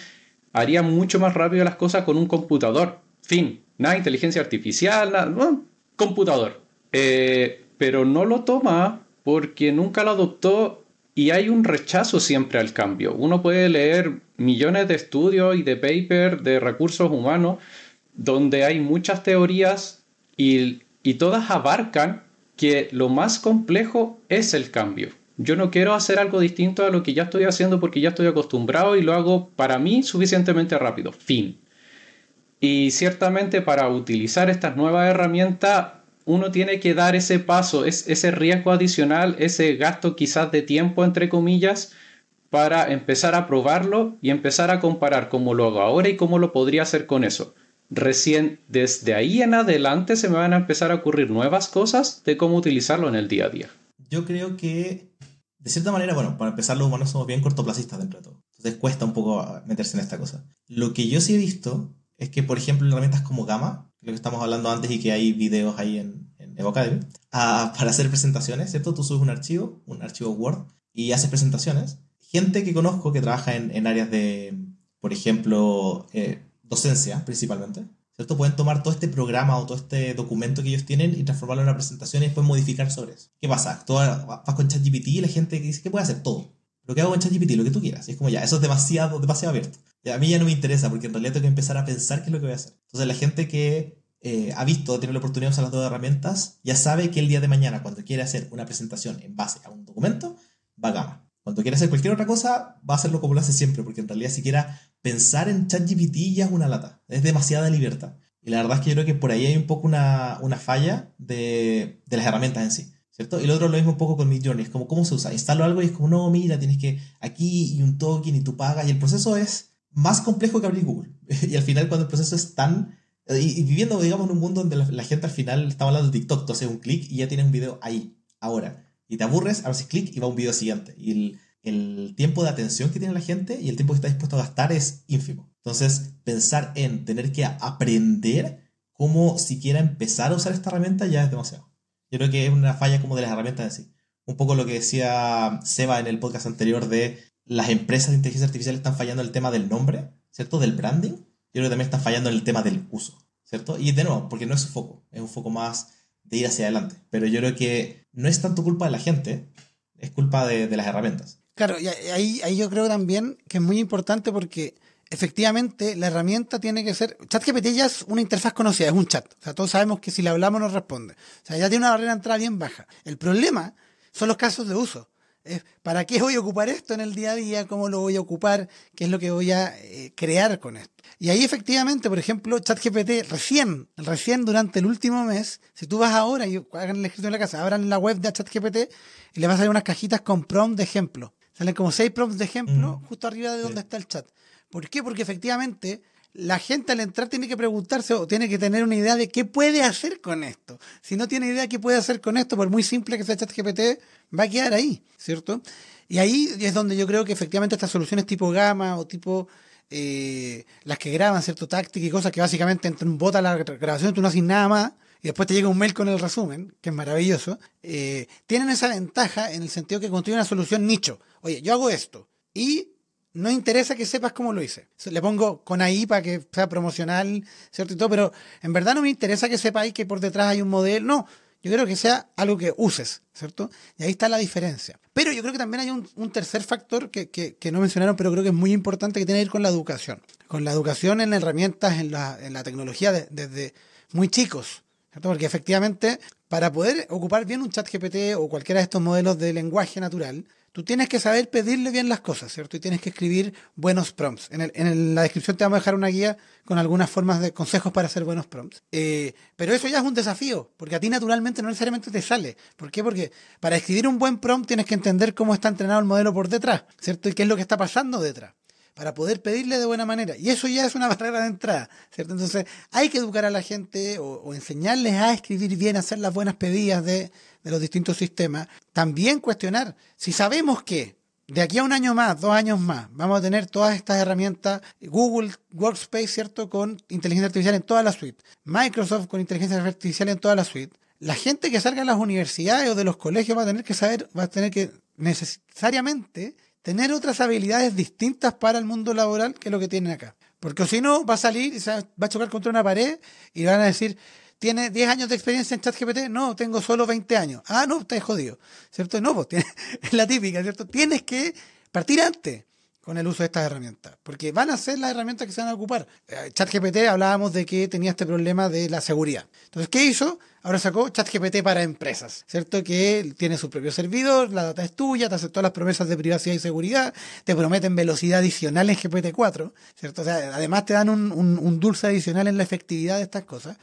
[SPEAKER 2] haría mucho más rápido las cosas con un computador. Fin, nada inteligencia artificial, nada, computador. Eh, pero no lo toma porque nunca lo adoptó y hay un rechazo siempre al cambio. Uno puede leer millones de estudios y de papers de recursos humanos donde hay muchas teorías y, y todas abarcan que lo más complejo es el cambio. Yo no quiero hacer algo distinto a lo que ya estoy haciendo porque ya estoy acostumbrado y lo hago para mí suficientemente rápido. Fin. Y ciertamente para utilizar estas nuevas herramientas uno tiene que dar ese paso, es, ese riesgo adicional, ese gasto quizás de tiempo entre comillas para empezar a probarlo y empezar a comparar cómo lo hago ahora y cómo lo podría hacer con eso. Recién desde ahí en adelante se me van a empezar a ocurrir nuevas cosas de cómo utilizarlo en el día a día.
[SPEAKER 3] Yo creo que, de cierta manera, bueno, para empezar, los humanos somos bien cortoplacistas dentro de todo. Entonces cuesta un poco meterse en esta cosa. Lo que yo sí he visto es que, por ejemplo, herramientas como Gamma, lo que estamos hablando antes y que hay videos ahí en, en Evo Academy, para hacer presentaciones, ¿cierto? Tú subes un archivo, un archivo Word, y haces presentaciones. Gente que conozco que trabaja en, en áreas de, por ejemplo, eh, docencia principalmente, ¿cierto? Pueden tomar todo este programa o todo este documento que ellos tienen y transformarlo en una presentación y después modificar sobre eso. ¿Qué pasa? Tú vas con ChatGPT y la gente dice que puede hacer todo. Lo que hago con ChatGPT, lo que tú quieras. Es como ya, eso es demasiado, demasiado abierto. A mí ya no me interesa porque en realidad tengo que empezar a pensar qué es lo que voy a hacer. Entonces la gente que eh, ha visto, tiene la oportunidad de usar las dos herramientas, ya sabe que el día de mañana, cuando quiere hacer una presentación en base a un documento, va a gama. Cuando quiere hacer cualquier otra cosa, va a hacerlo como lo hace siempre, porque en realidad siquiera pensar en ChatGPT ya es una lata. Es demasiada libertad. Y la verdad es que yo creo que por ahí hay un poco una, falla de las herramientas en sí. ¿Cierto? Y lo otro lo mismo un poco con Midjourney, es como cómo se usa. Instalo algo y es como, no, mira, tienes que aquí y un token y tú pagas. Y el proceso es más complejo que abrir Google. y al final cuando el proceso es tan... Y, viviendo, digamos, en un mundo donde la, la gente al final está hablando de TikTok, tú haces un clic y ya tienes un video ahí, ahora. Y te aburres, haces clic y va un video siguiente. Y el, el tiempo de atención que tiene la gente y el tiempo que está dispuesto a gastar es ínfimo. Entonces, pensar en tener que aprender cómo siquiera empezar a usar esta herramienta ya es demasiado. Yo creo que es una falla como de las herramientas en sí. Un poco lo que decía Seba en el podcast anterior de las empresas de inteligencia artificial están fallando en el tema del nombre, ¿cierto? Del branding. Yo creo que también están fallando en el tema del uso, ¿cierto? Y de nuevo, porque no es su foco, es un foco más de ir hacia adelante. Pero yo creo que no es tanto culpa de la gente, es culpa de, de las herramientas.
[SPEAKER 1] Claro, y ahí, ahí yo creo también que es muy importante porque efectivamente la herramienta tiene que ser. ChatGPT ya es una interfaz conocida, es un chat. O sea, todos sabemos que si le hablamos nos responde. O sea, ya tiene una barrera de entrada bien baja. El problema son los casos de uso. Es, ¿Para qué voy a ocupar esto en el día a día? ¿Cómo lo voy a ocupar? ¿Qué es lo que voy a eh, crear con esto? Y ahí efectivamente, por ejemplo, ChatGPT recién, recién durante el último mes, si tú vas ahora y hagan el escrito en la casa, abran la web de ChatGPT y le vas a salir unas cajitas con prompt de ejemplo. Salen como seis prompts de ejemplo
[SPEAKER 3] Mm.
[SPEAKER 1] justo arriba de
[SPEAKER 3] Sí.
[SPEAKER 1] donde está el chat. ¿Por qué? Porque efectivamente la gente al entrar tiene que preguntarse o tiene que tener una idea de qué puede hacer con esto. Si no tiene idea de qué puede hacer con esto, por muy simple que sea ChatGPT, va a quedar ahí, ¿cierto? Y ahí es donde yo creo que efectivamente estas soluciones tipo Gamma o tipo eh, las que graban, ¿cierto? Táctica y cosas que básicamente entre un bot a la gra- grabación tú no haces nada más y después te llega un mail con el resumen, que es maravilloso, eh, tienen esa ventaja en el sentido que construyen una solución nicho. Oye, yo hago esto y no interesa que sepas cómo lo hice. Le pongo con ahí para que sea promocional, ¿cierto? Y todo, pero en verdad no me interesa que sepáis que por detrás hay un modelo. No, yo creo que sea algo que uses, ¿cierto? Y ahí está la diferencia. Pero yo creo que también hay un, tercer factor que, que- no mencionaron, pero creo que es muy importante que tiene que ver con la educación. Con la educación en herramientas, en la, en la tecnología de- desde muy chicos. ¿cierto? Porque efectivamente, para poder ocupar bien un chat GPT o cualquiera de estos modelos de lenguaje natural, tú tienes que saber pedirle bien las cosas, ¿cierto? Y tienes que escribir buenos prompts. En, la descripción te vamos a dejar una guía con algunas formas de consejos para hacer buenos prompts. Eh, pero eso ya es un desafío, porque a ti naturalmente no necesariamente te sale. ¿Por qué? Porque para escribir un buen prompt tienes que entender cómo está entrenado el modelo por detrás, ¿cierto? Y qué es lo que está pasando detrás para poder pedirle de buena manera. Y eso ya es una barrera de entrada, ¿cierto? Entonces hay que educar a la gente o, o enseñarles a escribir bien, a hacer las buenas pedidas de, de los distintos sistemas. También cuestionar, si sabemos que de aquí a un año más, dos años más, vamos a tener todas estas herramientas, Google Workspace, ¿cierto? Con inteligencia artificial en toda la suite, Microsoft con inteligencia artificial en toda la suite. La gente que salga de las universidades o de los colegios va a tener que saber, va a tener que necesariamente tener otras habilidades distintas para el mundo laboral que lo que tienen acá. Porque si no, va a salir y se va a chocar contra una pared y van a decir, ¿tiene 10 años de experiencia en ChatGPT? No, tengo solo 20 años. Ah, no, estás jodido. ¿Cierto? No, pues tiene- es la típica, ¿cierto? Tienes que partir antes con el uso de estas herramientas, porque van a ser las herramientas que se van a ocupar. Eh, ChatGPT hablábamos de que tenía este problema de la seguridad. Entonces, ¿qué hizo? Ahora sacó ChatGPT para empresas, ¿cierto? Que tiene su propio servidor, la data es tuya, te hace todas las promesas de privacidad y seguridad, te prometen velocidad adicional en GPT-4, ¿cierto? O sea, además te dan un, dulce adicional en la efectividad de estas cosas,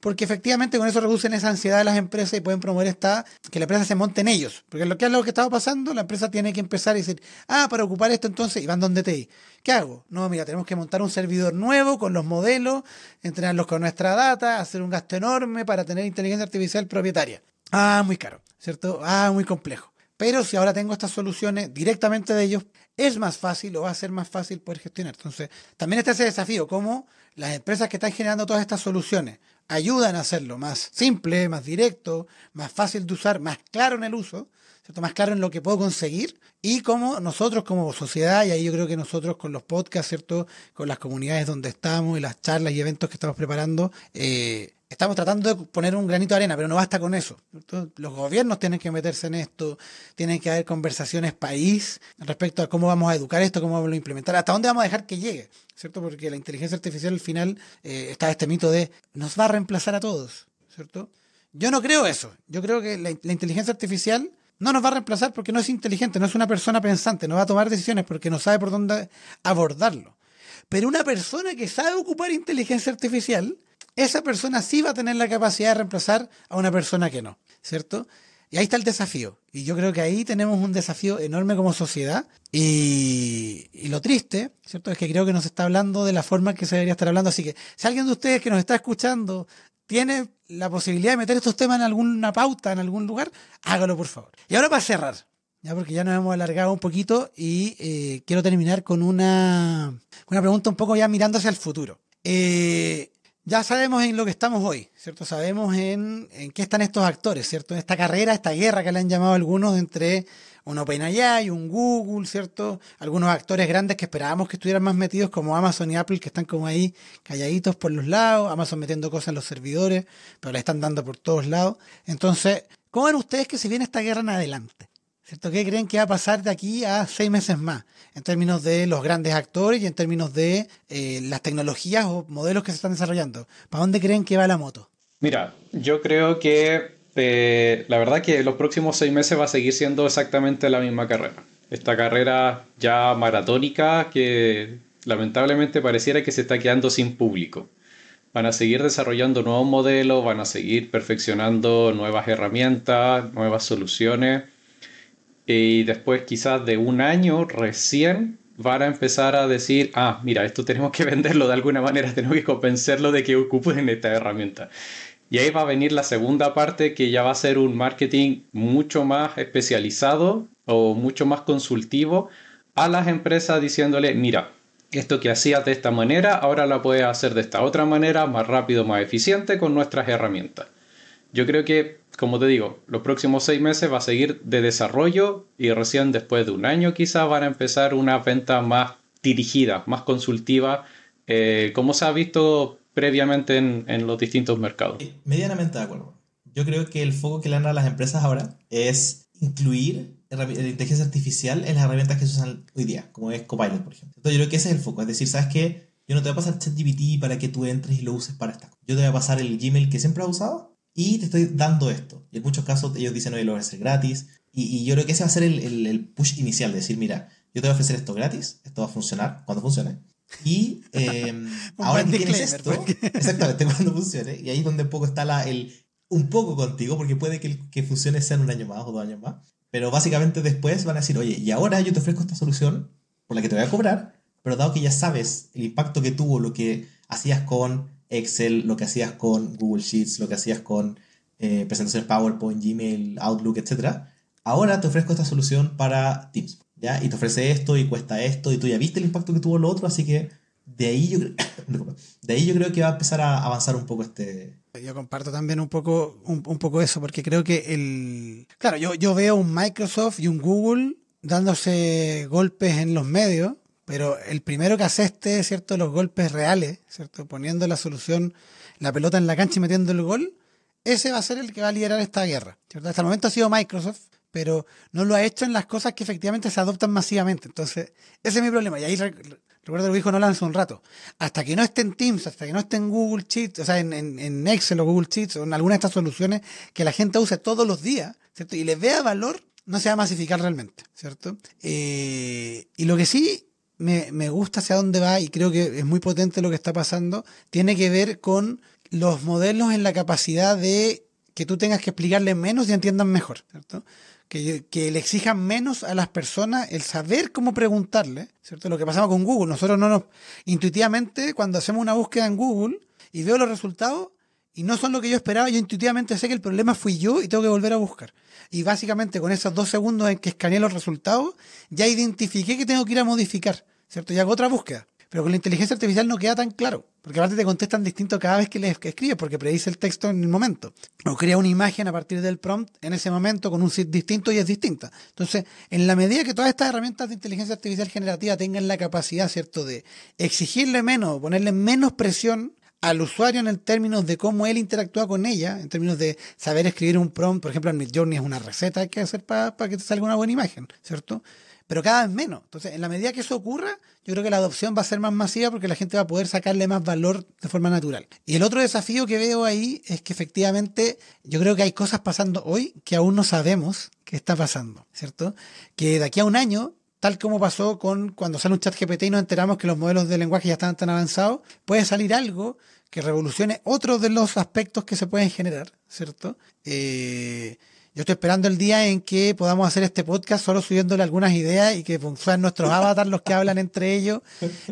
[SPEAKER 1] porque efectivamente con eso reducen esa ansiedad de las empresas y pueden promover esta, que la empresa se monte en ellos. Porque lo que es lo que estaba pasando, la empresa tiene que empezar a decir, ah, para ocupar esto entonces, y van donde te ¿Qué hago? No, mira, tenemos que montar un servidor nuevo con los modelos, entrenarlos con nuestra data, hacer un gasto enorme para tener inteligencia artificial propietaria. Ah, muy caro, ¿cierto? Ah, muy complejo. Pero si ahora tengo estas soluciones directamente de ellos, es más fácil o va a ser más fácil poder gestionar. Entonces, también está ese desafío, cómo las empresas que están generando todas estas soluciones ayudan a hacerlo más simple, más directo, más fácil de usar, más claro en el uso, ¿cierto? más claro en lo que puedo conseguir y como nosotros como sociedad, y ahí yo creo que nosotros con los podcasts, ¿cierto? con las comunidades donde estamos y las charlas y eventos que estamos preparando, eh, estamos tratando de poner un granito de arena, pero no basta con eso. Los gobiernos tienen que meterse en esto, tienen que haber conversaciones país respecto a cómo vamos a educar esto, cómo vamos a implementar, hasta dónde vamos a dejar que llegue, ¿cierto? Porque la inteligencia artificial al final eh, está este mito de nos va a reemplazar a todos, ¿cierto? Yo no creo eso. Yo creo que la, la inteligencia artificial no nos va a reemplazar porque no es inteligente, no es una persona pensante, no va a tomar decisiones porque no sabe por dónde abordarlo. Pero una persona que sabe ocupar inteligencia artificial, esa persona sí va a tener la capacidad de reemplazar a una persona que no, ¿cierto? Y ahí está el desafío. Y yo creo que ahí tenemos un desafío enorme como sociedad. Y, lo triste, ¿cierto? Es que creo que nos está hablando de la forma que se debería estar hablando. Así que si alguien de ustedes que nos está escuchando tiene la posibilidad de meter estos temas en alguna pauta, en algún lugar, hágalo por favor. Y ahora para cerrar, ya porque ya nos hemos alargado un poquito y eh, quiero terminar con una, una pregunta un poco ya mirando hacia el futuro. Eh, ya sabemos en lo que estamos hoy, ¿cierto? Sabemos en, en qué están estos actores, ¿cierto? En esta carrera, esta guerra que le han llamado algunos entre un OpenAI, un Google, ¿cierto? Algunos actores grandes que esperábamos que estuvieran más metidos como Amazon y Apple que están como ahí calladitos por los lados, Amazon metiendo cosas en los servidores, pero le están dando por todos lados. Entonces, ¿cómo ven ustedes que se viene esta guerra en adelante? ¿Cierto? ¿Qué creen que va a pasar de aquí a seis meses más? En términos de los grandes actores y en términos de eh, las tecnologías o modelos que se están desarrollando. ¿Para dónde creen que va la moto?
[SPEAKER 2] Mira, yo creo que eh, la verdad que los próximos seis meses va a seguir siendo exactamente la misma carrera. Esta carrera ya maratónica que lamentablemente pareciera que se está quedando sin público. Van a seguir desarrollando nuevos modelos, van a seguir perfeccionando nuevas herramientas, nuevas soluciones y después quizás de un año recién van a empezar a decir, ah, mira, esto tenemos que venderlo de alguna manera, tenemos que convencerlo de que ocupen esta herramienta. Y ahí va a venir la segunda parte que ya va a ser un marketing mucho más especializado o mucho más consultivo a las empresas diciéndole, mira, esto que hacías de esta manera, ahora la puedes hacer de esta otra manera, más rápido, más eficiente con nuestras herramientas. Yo creo que como te digo, los próximos seis meses va a seguir de desarrollo y recién después de un año quizás van a empezar una venta más dirigida, más consultiva, eh, como se ha visto previamente en, los distintos mercados.
[SPEAKER 3] Medianamente de acuerdo. Yo creo que el foco que le dan a las empresas ahora es incluir la inteligencia artificial en las herramientas que se usan hoy día, como es Copilot, por ejemplo. Entonces yo creo que ese es el foco, es decir, ¿sabes qué? Yo no te voy a pasar ChatGPT para que tú entres y lo uses para esta. Yo te voy a pasar el Gmail que siempre has usado y te estoy dando esto. Y en muchos casos ellos dicen, oye, lo voy a hacer gratis. Y, yo creo que ese va a ser el, el, push inicial, de decir, mira, yo te voy a ofrecer esto gratis, esto va a funcionar cuando funcione. Y eh, ahora que tienes esto, exactamente, cuando funcione. Y ahí es donde un poco está la, el, un poco contigo, porque puede que, que funcione sea en un año más o dos años más. Pero básicamente después van a decir, oye, y ahora yo te ofrezco esta solución por la que te voy a cobrar, pero dado que ya sabes el impacto que tuvo lo que hacías con Excel, lo que hacías con Google Sheets, lo que hacías con eh, presentaciones PowerPoint, Gmail, Outlook, etc. Ahora te ofrezco esta solución para Teams, ¿ya? Y te ofrece esto y cuesta esto y tú ya viste el impacto que tuvo lo otro, así que de ahí yo, de ahí yo creo que va a empezar a avanzar un poco este...
[SPEAKER 1] Yo comparto también un poco, un, poco eso, porque creo que el... Claro, yo, yo veo un Microsoft y un Google dándose golpes en los medios, pero el primero que este, ¿cierto? Los golpes reales, ¿cierto? Poniendo la solución, la pelota en la cancha y metiendo el gol, ese va a ser el que va a liderar esta guerra, ¿cierto? Hasta el momento ha sido Microsoft, pero no lo ha hecho en las cosas que efectivamente se adoptan masivamente. Entonces, ese es mi problema. Y ahí recuerdo lo dijo Nolan hace un rato. Hasta que no esté en Teams, hasta que no esté en Google Sheets, o sea, en, en, Excel o Google Sheets o en alguna de estas soluciones que la gente use todos los días, ¿cierto? Y le vea valor, no se va a masificar realmente, ¿cierto? Eh, y lo que sí me, gusta hacia dónde va y creo que es muy potente lo que está pasando, tiene que ver con los modelos en la capacidad de que tú tengas que explicarle menos y entiendan mejor, ¿cierto? Que, que, le exijan menos a las personas el saber cómo preguntarle, ¿cierto? Lo que pasaba con Google, nosotros no nos, intuitivamente, cuando hacemos una búsqueda en Google y veo los resultados y no son lo que yo esperaba, yo intuitivamente sé que el problema fui yo y tengo que volver a buscar. Y básicamente con esos dos segundos en que escaneé los resultados, ya identifiqué que tengo que ir a modificar. ¿cierto? Y hago otra búsqueda. Pero con la inteligencia artificial no queda tan claro, porque aparte te contestan distinto cada vez que le escribes, porque predice el texto en el momento. O crea una imagen a partir del prompt en ese momento con un sitio distinto y es distinta. Entonces, en la medida que todas estas herramientas de inteligencia artificial generativa tengan la capacidad, ¿cierto?, de exigirle menos, ponerle menos presión al usuario en términos de cómo él interactúa con ella, en términos de saber escribir un prompt, por ejemplo, en Midjourney es una receta que hacer para que te salga una buena imagen, ¿cierto? Pero cada vez menos. Entonces, en la medida que eso ocurra, yo creo que la adopción va a ser más masiva porque la gente va a poder sacarle más valor de forma natural. Y el otro desafío que veo ahí es que efectivamente yo creo que hay cosas pasando hoy que aún no sabemos qué está pasando, ¿cierto? Que de aquí a un año tal como pasó con cuando sale un chat GPT y nos enteramos que los modelos de lenguaje ya están tan avanzados, puede salir algo que revolucione otro de los aspectos que se pueden generar, ¿cierto? Eh, yo estoy esperando el día en que podamos hacer este podcast solo subiéndole algunas ideas y que sean nuestros avatars los que hablan entre ellos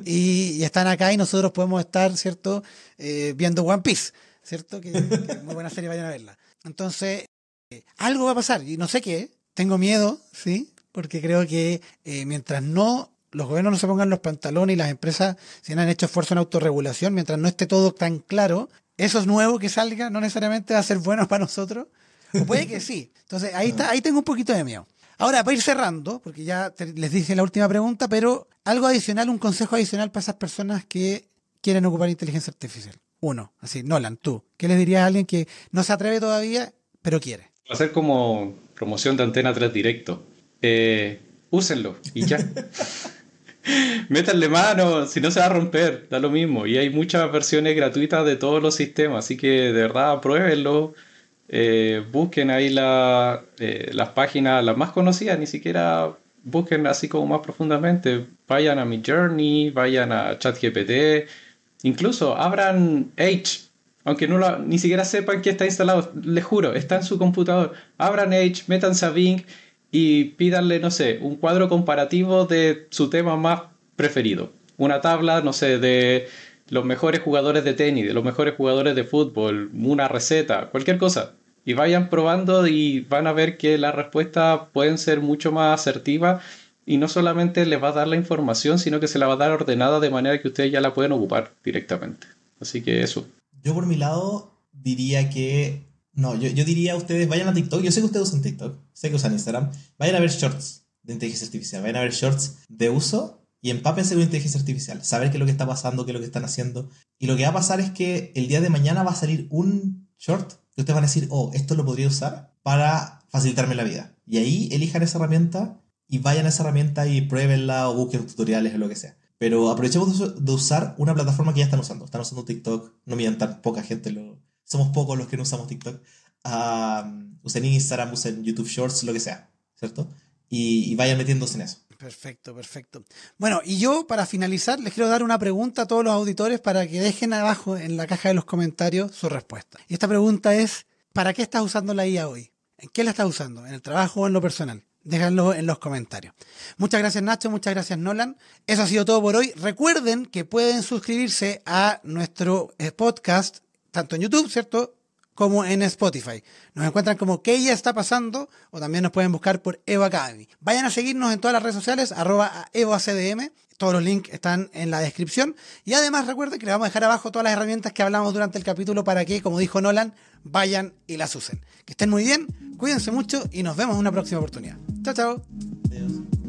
[SPEAKER 1] y, están acá y nosotros podemos estar, ¿cierto? Eh, viendo One Piece, ¿cierto? Que, es muy buena serie, vayan a verla. Entonces, eh, algo va a pasar y no sé qué, tengo miedo, ¿sí? Porque creo que mientras no los gobiernos no se pongan los pantalones y las empresas si han hecho esfuerzo en autorregulación, mientras no esté todo tan claro, eso es nuevo que salga no necesariamente va a ser bueno para nosotros. O puede que sí. Entonces ahí está, ahí tengo un poquito de miedo. Ahora, para ir cerrando, porque ya les dije la última pregunta, pero algo adicional, un consejo adicional para esas personas que quieren ocupar inteligencia artificial. Uno, así, Nolan, tú, ¿qué le dirías a alguien que no se atreve todavía, pero quiere?
[SPEAKER 2] Hacer como promoción de Antena 3 directo. Eh, úsenlo y ya. Métanle mano, si no se va a romper, da lo mismo. Y hay muchas versiones gratuitas de todos los sistemas, así que de verdad pruébenlo. Eh, busquen ahí eh, las páginas, las más conocidas, ni siquiera busquen así como más profundamente. Vayan a mi Journey, vayan a ChatGPT, incluso abran Edge, aunque no ni siquiera sepan que está instalado, les juro, está en su computador. Abran Edge, métanse a Bing y pídanle, no sé, un cuadro comparativo de su tema más preferido. Una tabla, no sé, de los mejores jugadores de tenis, de los mejores jugadores de fútbol, una receta, cualquier cosa. Y vayan probando y van a ver que las respuestas pueden ser mucho más asertivas y no solamente les va a dar la información, sino que se la va a dar ordenada de manera que ustedes ya la pueden ocupar directamente. Así que eso.
[SPEAKER 3] Yo por mi lado diría que no, yo, yo, diría a ustedes, vayan a TikTok. Yo sé que ustedes usan TikTok, sé que usan Instagram. Vayan a ver shorts de inteligencia artificial, vayan a ver shorts de uso y empápense con inteligencia artificial. Saber qué es lo que está pasando, qué es lo que están haciendo. Y lo que va a pasar es que el día de mañana va a salir un short ustedes van a decir, oh, esto lo podría usar para facilitarme la vida. Y ahí elijan esa herramienta y vayan a esa herramienta y pruébenla o busquen tutoriales o lo que sea. Pero aprovechemos de usar una plataforma que ya están usando. Están usando TikTok, no mientan, poca gente lo, somos pocos los que no usamos TikTok. usen Instagram, usen YouTube Shorts, lo que sea, ¿cierto? Y, vayan metiéndose en eso.
[SPEAKER 1] Perfecto, perfecto. Bueno, y yo para finalizar les quiero dar una pregunta a todos los auditores para que dejen abajo en la caja de los comentarios su respuesta. Y esta pregunta es, ¿para qué estás usando la IA hoy? ¿En qué la estás usando? ¿En el trabajo o en lo personal? Déjenlo en los comentarios. Muchas gracias Nacho, muchas gracias Nolan. Eso ha sido todo por hoy. Recuerden que pueden suscribirse a nuestro eh, podcast tanto en YouTube, ¿cierto? Como en Spotify. Nos encuentran como ¿Qué ya está pasando? O también nos pueden buscar por Evo Academy. Vayan a seguirnos en todas las redes sociales, arroba EvoACDM. Todos los links están en la descripción. Y además recuerden que les vamos a dejar abajo todas las herramientas que hablamos durante el capítulo para que, como dijo Nolan, vayan y las usen. Que estén muy bien, cuídense mucho y nos vemos en una próxima oportunidad. Chao, chao. Adiós.